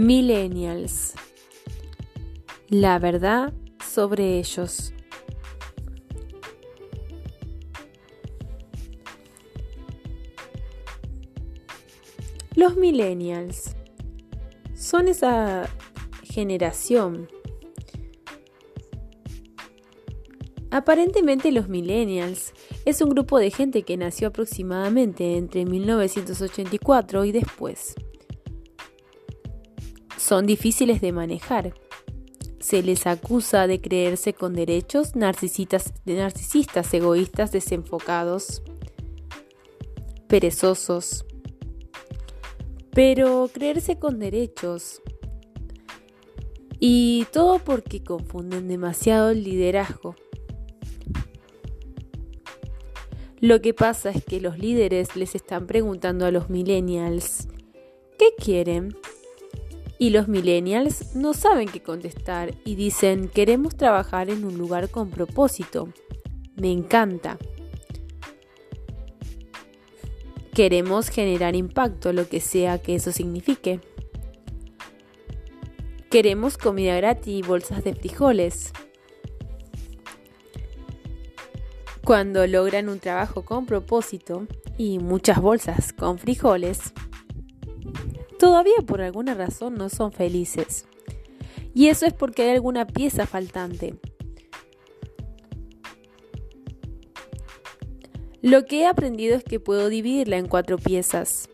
Millennials. La verdad sobre ellos. Los millennials son esa generación. Aparentemente los millennials es un grupo de gente que nació aproximadamente entre 1984 y después son difíciles de manejar. Se les acusa de creerse con derechos narcisistas, narcisistas egoístas, desenfocados, perezosos. Pero creerse con derechos y todo porque confunden demasiado el liderazgo. Lo que pasa es que los líderes les están preguntando a los millennials, ¿qué quieren? Y los millennials no saben qué contestar y dicen queremos trabajar en un lugar con propósito. Me encanta. Queremos generar impacto, lo que sea que eso signifique. Queremos comida gratis y bolsas de frijoles. Cuando logran un trabajo con propósito y muchas bolsas con frijoles, todavía por alguna razón no son felices. Y eso es porque hay alguna pieza faltante. Lo que he aprendido es que puedo dividirla en cuatro piezas.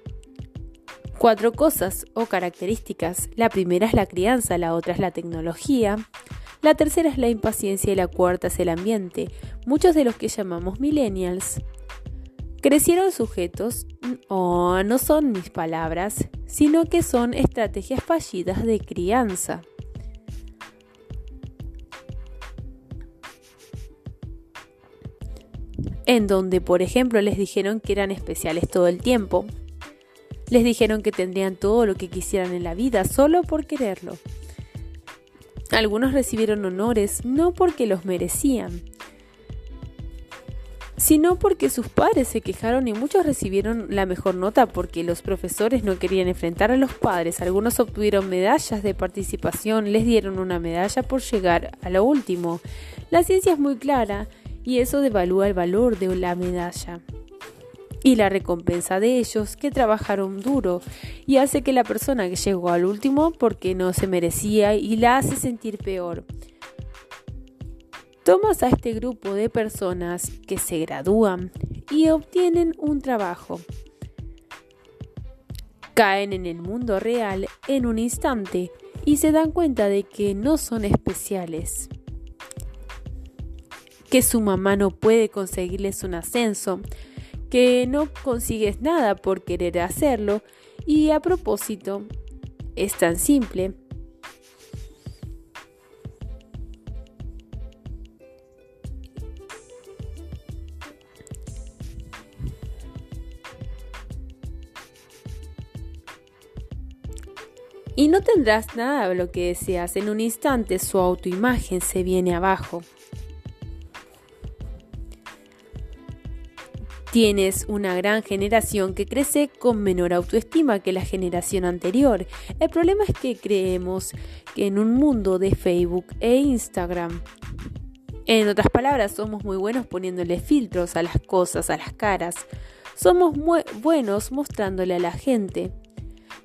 Cuatro cosas o características. La primera es la crianza, la otra es la tecnología, la tercera es la impaciencia y la cuarta es el ambiente. Muchos de los que llamamos millennials crecieron sujetos, o no son mis palabras, sino que son estrategias fallidas de crianza. En donde, por ejemplo, les dijeron que eran especiales todo el tiempo. Les dijeron que tendrían todo lo que quisieran en la vida solo por quererlo. Algunos recibieron honores no porque los merecían, sino porque sus padres se quejaron y muchos recibieron la mejor nota porque los profesores no querían enfrentar a los padres. Algunos obtuvieron medallas de participación, les dieron una medalla por llegar a lo último. La ciencia es muy clara y eso devalúa el valor de la medalla y la recompensa de ellos que trabajaron duro y hace que la persona que llegó al último porque no se merecía y la hace sentir peor. Tomas a este grupo de personas que se gradúan y obtienen un trabajo. Caen en el mundo real en un instante y se dan cuenta de que no son especiales. Que su mamá no puede conseguirles un ascenso, que no consigues nada por querer hacerlo y a propósito, es tan simple y no tendrás nada de lo que deseas. En un instante su autoimagen se viene abajo. Tienes una gran generación que crece con menor autoestima que la generación anterior. El problema es que creemos que en un mundo de Facebook e Instagram, en otras palabras, somos muy buenos poniéndole filtros a las cosas, a las caras. Somos muy buenos mostrándole a la gente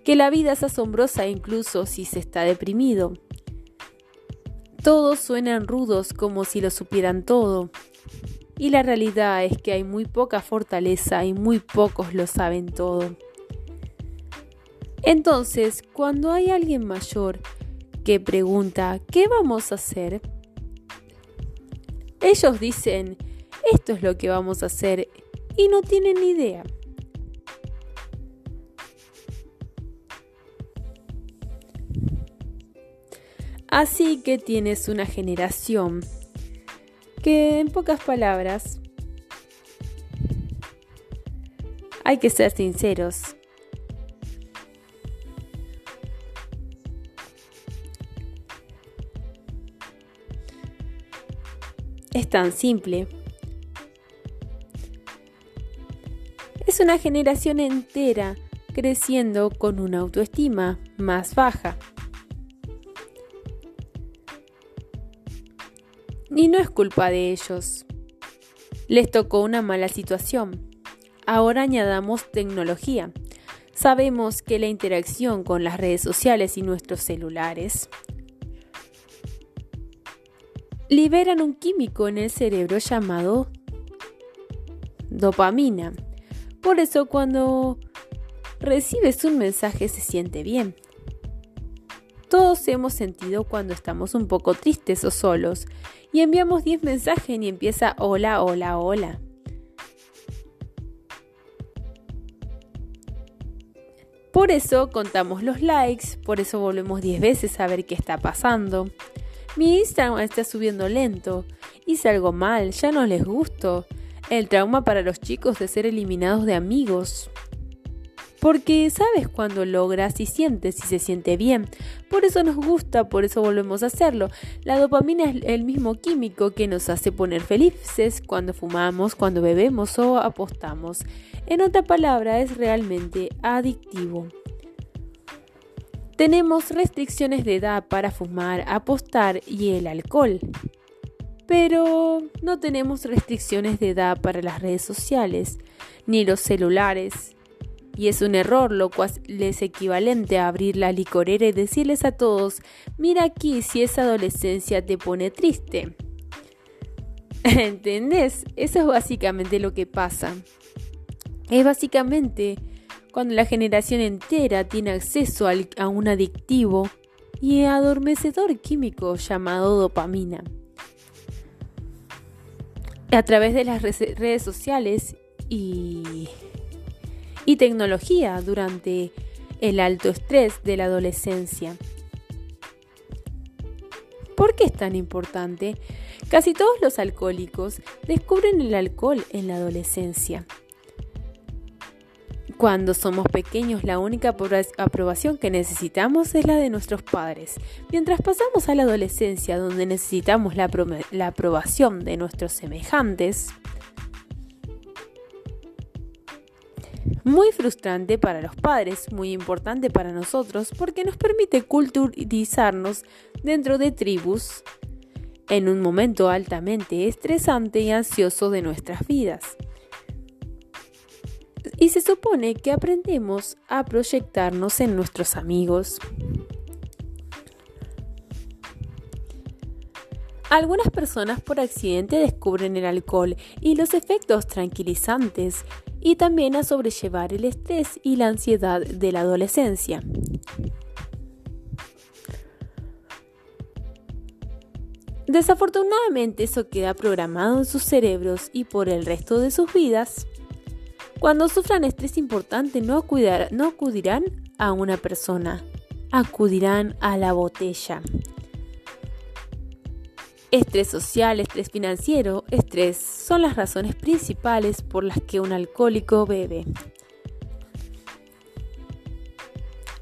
que la vida es asombrosa incluso si se está deprimido. Todos suenan rudos como si lo supieran todo. Y la realidad es que hay muy poca fortaleza y muy pocos lo saben todo. Entonces, cuando hay alguien mayor que pregunta, ¿qué vamos a hacer? Ellos dicen, esto es lo que vamos a hacer y no tienen ni idea. Así que tienes una generación que, en pocas palabras, hay que ser sinceros. Es tan simple. Es una generación entera creciendo con una autoestima más baja. Y no es culpa de ellos. Les tocó una mala situación. Ahora añadamos tecnología. Sabemos que la interacción con las redes sociales y nuestros celulares liberan un químico en el cerebro llamado dopamina. Por eso cuando recibes un mensaje se siente bien. Todos hemos sentido cuando estamos un poco tristes o solos y enviamos 10 mensajes y empieza hola, hola, hola. Por eso contamos los likes, por eso volvemos 10 veces a ver qué está pasando. Mi Instagram está subiendo lento. Hice algo mal, ya no les gusto. El trauma para los chicos de ser eliminados de amigos. Porque sabes cuando logras y sientes y se siente bien. Por eso nos gusta, por eso volvemos a hacerlo. La dopamina es el mismo químico que nos hace poner felices cuando fumamos, cuando bebemos o apostamos. En otra palabra, es realmente adictivo. Tenemos restricciones de edad para fumar, apostar y el alcohol. Pero no tenemos restricciones de edad para las redes sociales, ni los celulares, y es un error, lo cual es equivalente a abrir la licorera y decirles a todos, mira aquí si esa adolescencia te pone triste. ¿Entendés? Eso es básicamente lo que pasa. Es básicamente cuando la generación entera tiene acceso a un adictivo y adormecedor químico llamado dopamina. A través de las redes sociales y y tecnología durante el alto estrés de la adolescencia. ¿Por qué es tan importante? Casi todos los alcohólicos descubren el alcohol en la adolescencia. Cuando somos pequeños la única aprobación que necesitamos es la de nuestros padres. Mientras pasamos a la adolescencia donde necesitamos la, aprobación de nuestros semejantes, Muy frustrante para los padres, muy importante para nosotros porque nos permite culturizarnos dentro de tribus en un momento altamente estresante y ansioso de nuestras vidas. Y se supone que aprendemos a proyectarnos en nuestros amigos. Algunas personas por accidente descubren el alcohol y los efectos tranquilizantes y también a sobrellevar el estrés y la ansiedad de la adolescencia. Desafortunadamente eso queda programado en sus cerebros y por el resto de sus vidas. Cuando sufran estrés importante no, no acudirán a una persona, acudirán a la botella. Estrés social, estrés financiero, estrés son las razones principales por las que un alcohólico bebe.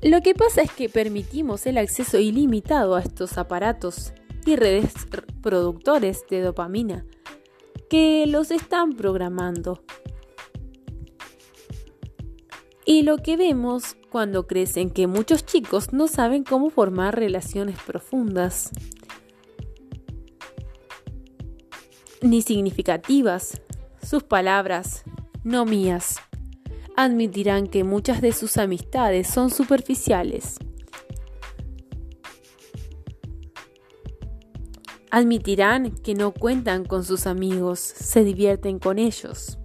Lo que pasa es que permitimos el acceso ilimitado a estos aparatos y redes productores de dopamina que los están programando. Y lo que vemos cuando crecen que muchos chicos no saben cómo formar relaciones profundas ni significativas. Sus palabras, no mías, admitirán que muchas de sus amistades son superficiales. Admitirán que no cuentan con sus amigos, se divierten con ellos.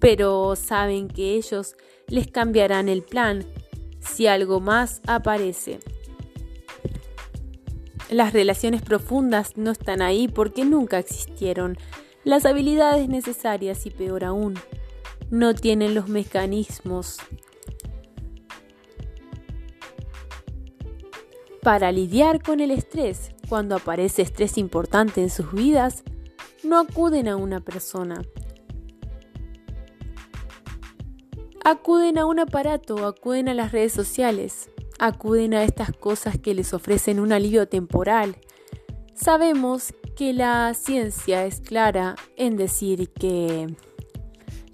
Pero saben que ellos les cambiarán el plan si algo más aparece. Las relaciones profundas no están ahí porque nunca existieron. Las habilidades necesarias y peor aún, no tienen los mecanismos para lidiar con el estrés. Cuando aparece estrés importante en sus vidas, no acuden a una persona. Acuden a un aparato, acuden a las redes sociales, acuden a estas cosas que les ofrecen un alivio temporal. Sabemos que la ciencia es clara en decir que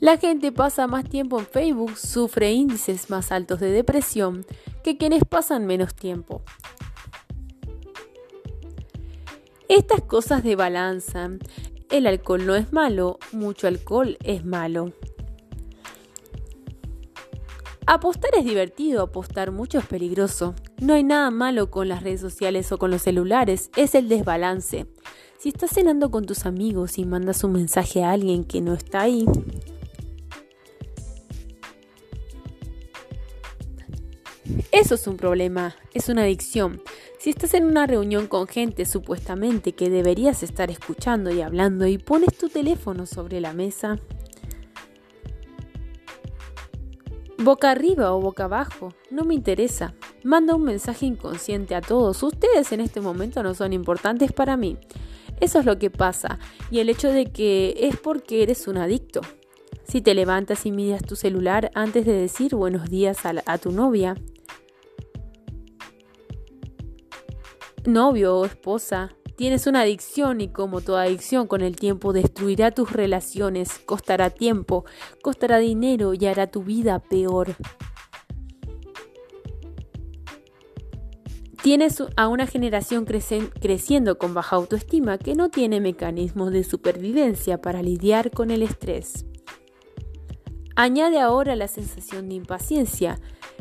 la gente pasa más tiempo en Facebook, sufre índices más altos de depresión, que quienes pasan menos tiempo. Estas cosas de balanza. El alcohol no es malo, mucho alcohol es malo. Apostar es divertido, apostar mucho es peligroso. No hay nada malo con las redes sociales o con los celulares, es el desbalance. Si estás cenando con tus amigos y mandas un mensaje a alguien que no está ahí, eso es un problema, es una adicción. Si estás en una reunión con gente supuestamente que deberías estar escuchando y hablando y pones tu teléfono sobre la mesa, Boca arriba o boca abajo, no me interesa. Manda un mensaje inconsciente a todos. Ustedes en este momento no son importantes para mí. Eso es lo que pasa. Y el hecho de que es porque eres un adicto. Si te levantas y miras tu celular antes de decir buenos días a, tu novia, novio o esposa, Tienes una adicción y como toda adicción con el tiempo destruirá tus relaciones, costará tiempo, costará dinero y hará tu vida peor. Tienes a una generación creciendo con baja autoestima que no tiene mecanismos de supervivencia para lidiar con el estrés. Añade ahora la sensación de impaciencia.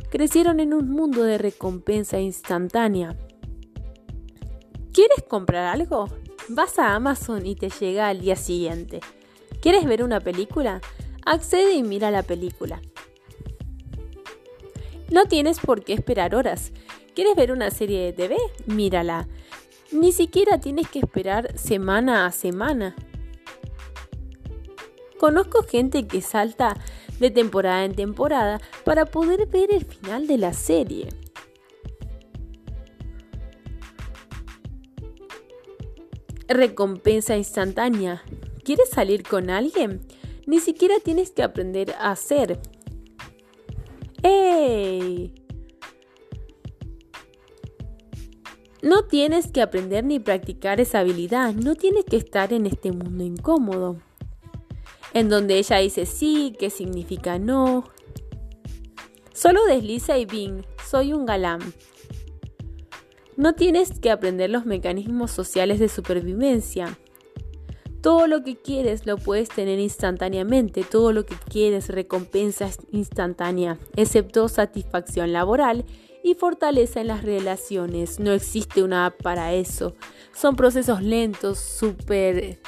Crecieron en un mundo de recompensa instantánea, ¿Quieres comprar algo? Vas a Amazon y te llega al día siguiente. ¿Quieres ver una película? Accede y mira la película. No tienes por qué esperar horas. ¿Quieres ver una serie de TV? Mírala. Ni siquiera tienes que esperar semana a semana. Conozco gente que salta de temporada en temporada para poder ver el final de la serie. Recompensa instantánea. ¿Quieres salir con alguien? Ni siquiera tienes que aprender a hacer. ¡Ey! No tienes que aprender ni practicar esa habilidad, no tienes que estar en este mundo incómodo, en donde ella dice sí, que significa no. Solo desliza y bing, soy un galán. No tienes que aprender los mecanismos sociales de supervivencia. Todo lo que quieres lo puedes tener instantáneamente, todo lo que quieres recompensa instantánea, excepto satisfacción laboral y fortaleza en las relaciones. No existe una app para eso. Son procesos lentos, súper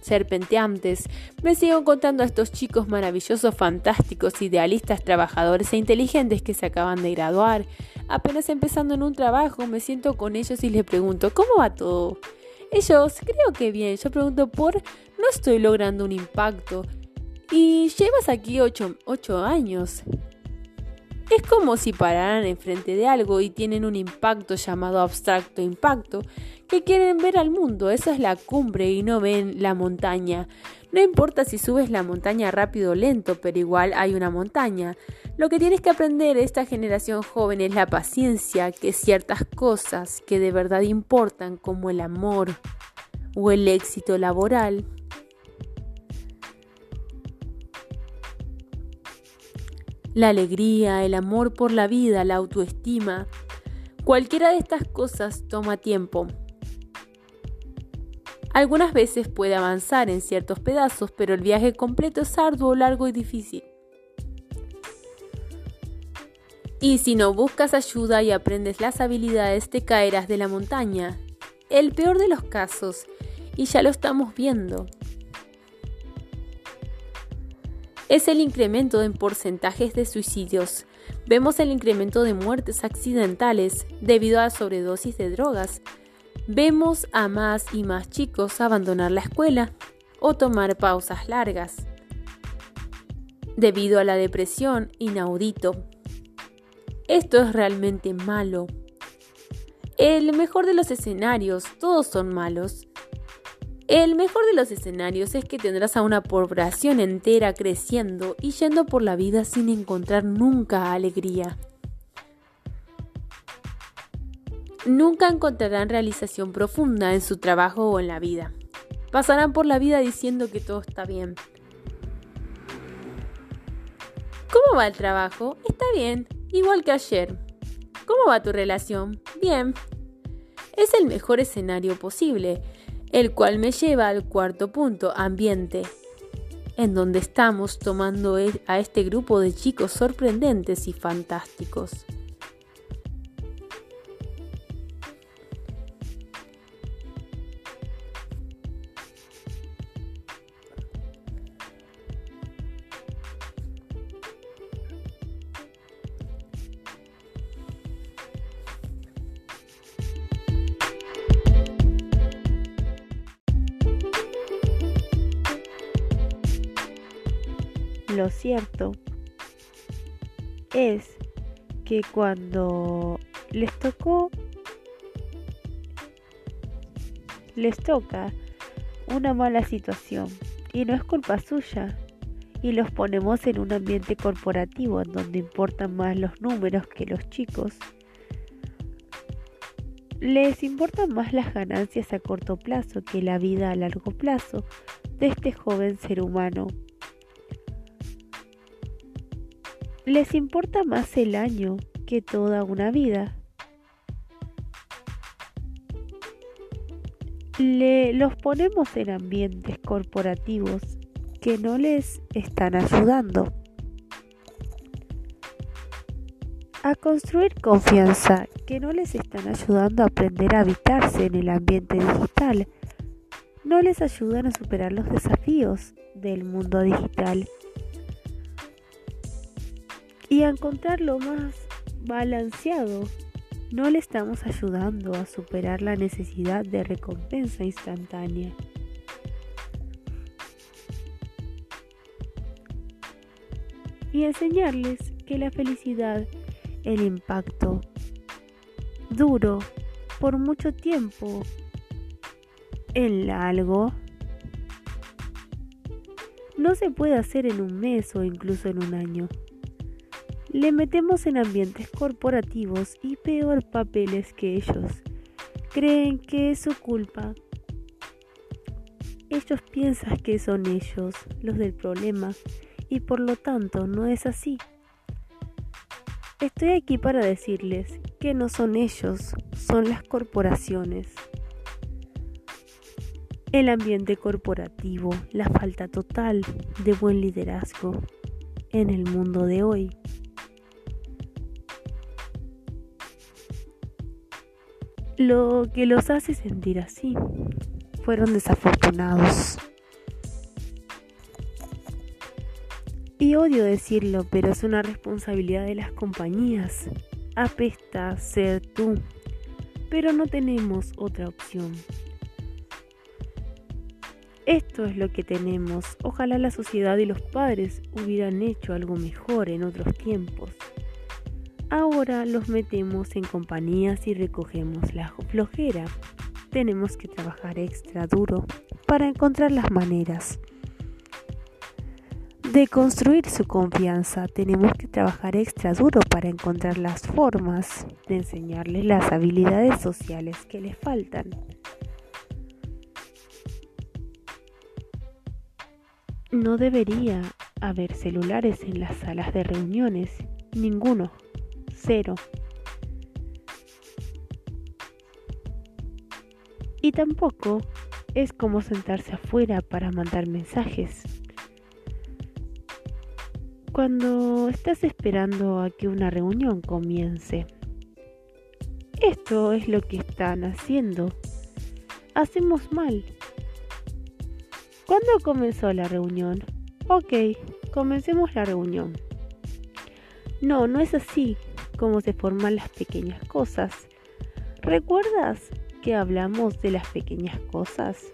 serpenteantes. Me sigo contando a estos chicos maravillosos, fantásticos, idealistas, trabajadores e inteligentes que se acaban de graduar. Apenas empezando en un trabajo, me siento con ellos y les pregunto, ¿cómo va todo? Ellos, creo que bien. Yo pregunto por, no estoy logrando un impacto. Y llevas aquí ocho, ocho años. Es como si pararan enfrente de algo y tienen un impacto llamado abstracto impacto, que quieren ver al mundo, esa es la cumbre y no ven la montaña. No importa si subes la montaña rápido o lento, pero igual hay una montaña. Lo que tienes que aprender esta generación joven es la paciencia, que ciertas cosas que de verdad importan, como el amor o el éxito laboral, la alegría, el amor por la vida, la autoestima. Cualquiera de estas cosas toma tiempo. Algunas veces puede avanzar en ciertos pedazos, pero el viaje completo es arduo, largo y difícil. Y si no buscas ayuda y aprendes las habilidades, te caerás de la montaña. El peor de los casos, y ya lo estamos viendo, es el incremento en porcentajes de suicidios. Vemos el incremento de muertes accidentales debido a sobredosis de drogas. Vemos a más y más chicos abandonar la escuela o tomar pausas largas debido a la depresión inaudito. Esto es realmente malo. El mejor de los escenarios, todos son malos, el mejor de los escenarios es que tendrás a una población entera creciendo y yendo por la vida sin encontrar nunca alegría. Nunca encontrarán realización profunda en su trabajo o en la vida. Pasarán por la vida diciendo que todo está bien. ¿Cómo va el trabajo? Está bien, igual que ayer. ¿Cómo va tu relación? Bien. Es el mejor escenario posible, el cual me lleva al cuarto punto, ambiente, en donde estamos tomando e, a este grupo de chicos sorprendentes y fantásticos. Lo cierto es que cuando les tocó, les toca una mala situación y no es culpa suya y los ponemos en un ambiente corporativo en donde importan más los números que los chicos. Les importan más las ganancias a corto plazo que la vida a largo plazo de este joven ser humano Les importa más el año que toda una vida. Le, los ponemos en ambientes corporativos que no les están ayudando. A construir confianza, que no les están ayudando a aprender a habitarse en el ambiente digital, no les ayudan a superar los desafíos del mundo digital y a encontrar lo más balanceado. No le estamos ayudando a superar la necesidad de recompensa instantánea. Y enseñarles que la felicidad, el impacto duro por mucho tiempo en algo no se puede hacer en un mes o incluso en un año le metemos en ambientes corporativos y peor papeles que ellos. Creen que es su culpa. Ellos piensan que son ellos los del problema y por lo tanto no es así. Estoy aquí para decirles que no son ellos, son las corporaciones. El ambiente corporativo, la falta total de buen liderazgo en el mundo de hoy. Lo que los hace sentir así. Fueron desafortunados. Y odio decirlo, pero es una responsabilidad de las compañías. Apesta ser tú, pero no tenemos otra opción. Esto es lo que tenemos. Ojalá la sociedad y los padres hubieran hecho algo mejor en otros tiempos. Ahora los metemos en compañías y recogemos la flojera. Tenemos que trabajar extra duro para encontrar las maneras de construir su confianza. Tenemos que trabajar extra duro para encontrar las formas de enseñarles las habilidades sociales que les faltan. No debería haber celulares en las salas de reuniones, ninguno cero. Y tampoco es como sentarse afuera para mandar mensajes. Cuando estás esperando a que una reunión comience. Esto es lo que están haciendo. Hacemos mal. ¿Cuándo comenzó la reunión? Ok, comencemos la reunión. No, no es así cómo se forman las pequeñas cosas. ¿Recuerdas que hablamos de las pequeñas cosas?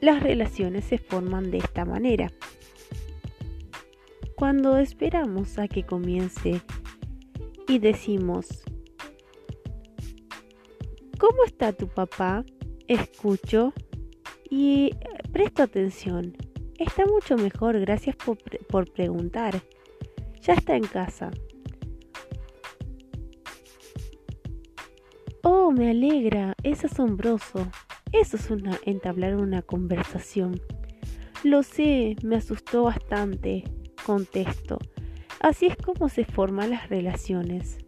Las relaciones se forman de esta manera. Cuando esperamos a que comience y decimos, ¿cómo está tu papá? Escucho y presto atención. Está mucho mejor, gracias por, por preguntar. Ya está en casa. Oh, me alegra, es asombroso. Eso es una, entablar una conversación. Lo sé, me asustó bastante, contesto. Así es como se forman las relaciones.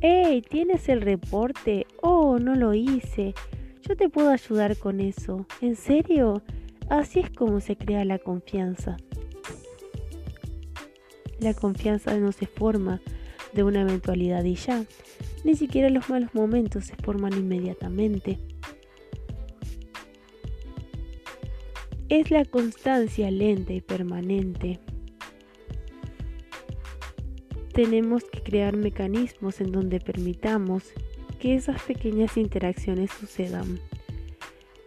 ¡Hey! ¿Tienes el reporte? Oh, no lo hice. Yo te puedo ayudar con eso. ¿En serio? Así es como se crea la confianza. La confianza no se forma de una eventualidad y ya. Ni siquiera los malos momentos se forman inmediatamente. Es la constancia lenta y permanente. Tenemos que crear mecanismos en donde permitamos que esas pequeñas interacciones sucedan.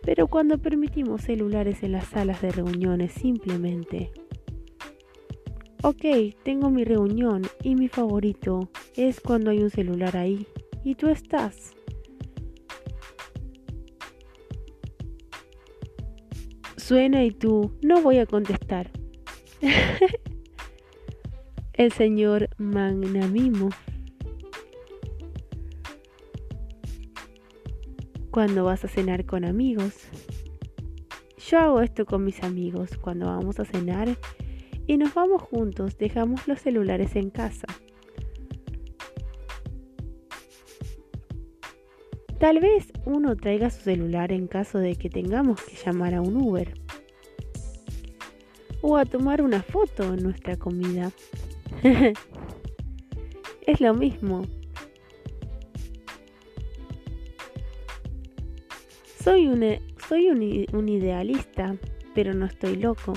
Pero cuando permitimos celulares en las salas de reuniones simplemente Ok, tengo mi reunión y mi favorito es cuando hay un celular ahí y tú estás. Suena y tú, no voy a contestar. El señor Magnamimo. Cuando vas a cenar con amigos. Yo hago esto con mis amigos. Cuando vamos a cenar, y nos vamos juntos, dejamos los celulares en casa. Tal vez uno traiga su celular en caso de que tengamos que llamar a un Uber o a tomar una foto en nuestra comida. es lo mismo. Soy, un, soy un idealista, pero no estoy loco.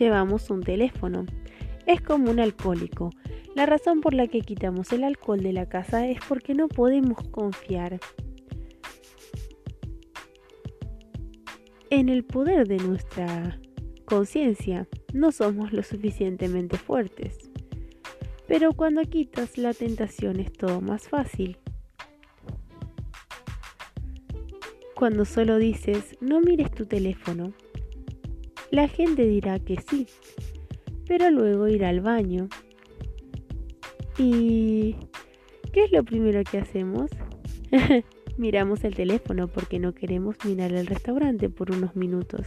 Llevamos un teléfono. Es como un alcohólico. La razón por la que quitamos el alcohol de la casa es porque no podemos confiar en el poder de nuestra conciencia. No somos lo suficientemente fuertes. Pero cuando quitas la tentación es todo más fácil. Cuando solo dices, no mires tu teléfono, la gente dirá que sí, pero luego irá al baño. ¿Y qué es lo primero que hacemos? Miramos el teléfono porque no queremos mirar el restaurante por unos minutos.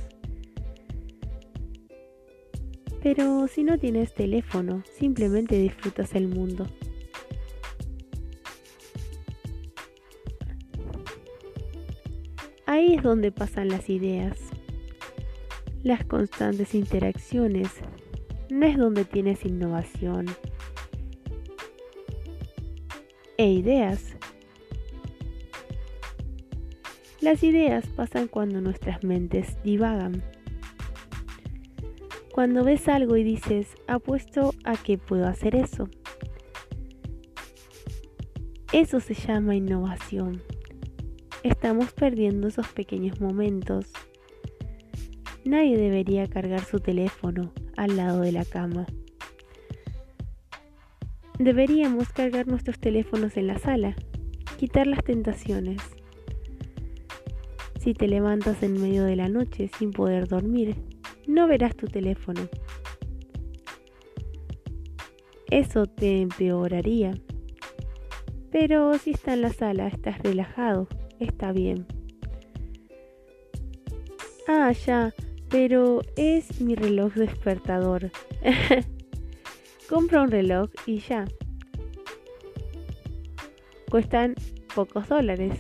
Pero si no tienes teléfono, simplemente disfrutas el mundo. Ahí es donde pasan las ideas las constantes interacciones no es donde tienes innovación e ideas. Las ideas pasan cuando nuestras mentes divagan. Cuando ves algo y dices, apuesto a que puedo hacer eso. Eso se llama innovación. Estamos perdiendo esos pequeños momentos Nadie debería cargar su teléfono al lado de la cama. Deberíamos cargar nuestros teléfonos en la sala, quitar las tentaciones. Si te levantas en medio de la noche sin poder dormir, no verás tu teléfono. Eso te empeoraría. Pero si está en la sala, estás relajado, está bien. Ah, ya, pero es mi reloj despertador. Compra un reloj y ya. Cuestan pocos dólares.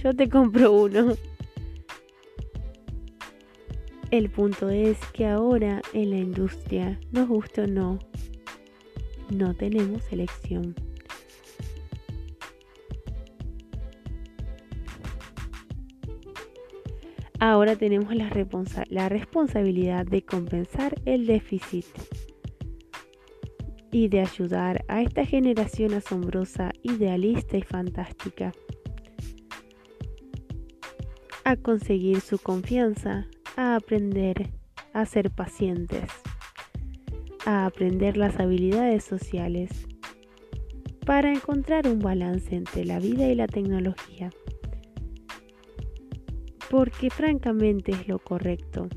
Yo te compro uno. El punto es que ahora en la industria, nos guste o no, no tenemos elección. Ahora tenemos la, responsabilidad de compensar el déficit y de ayudar a esta generación asombrosa, idealista y fantástica a conseguir su confianza, a aprender a ser pacientes, a aprender las habilidades sociales, para encontrar un balance entre la vida y la tecnología porque francamente es lo correcto.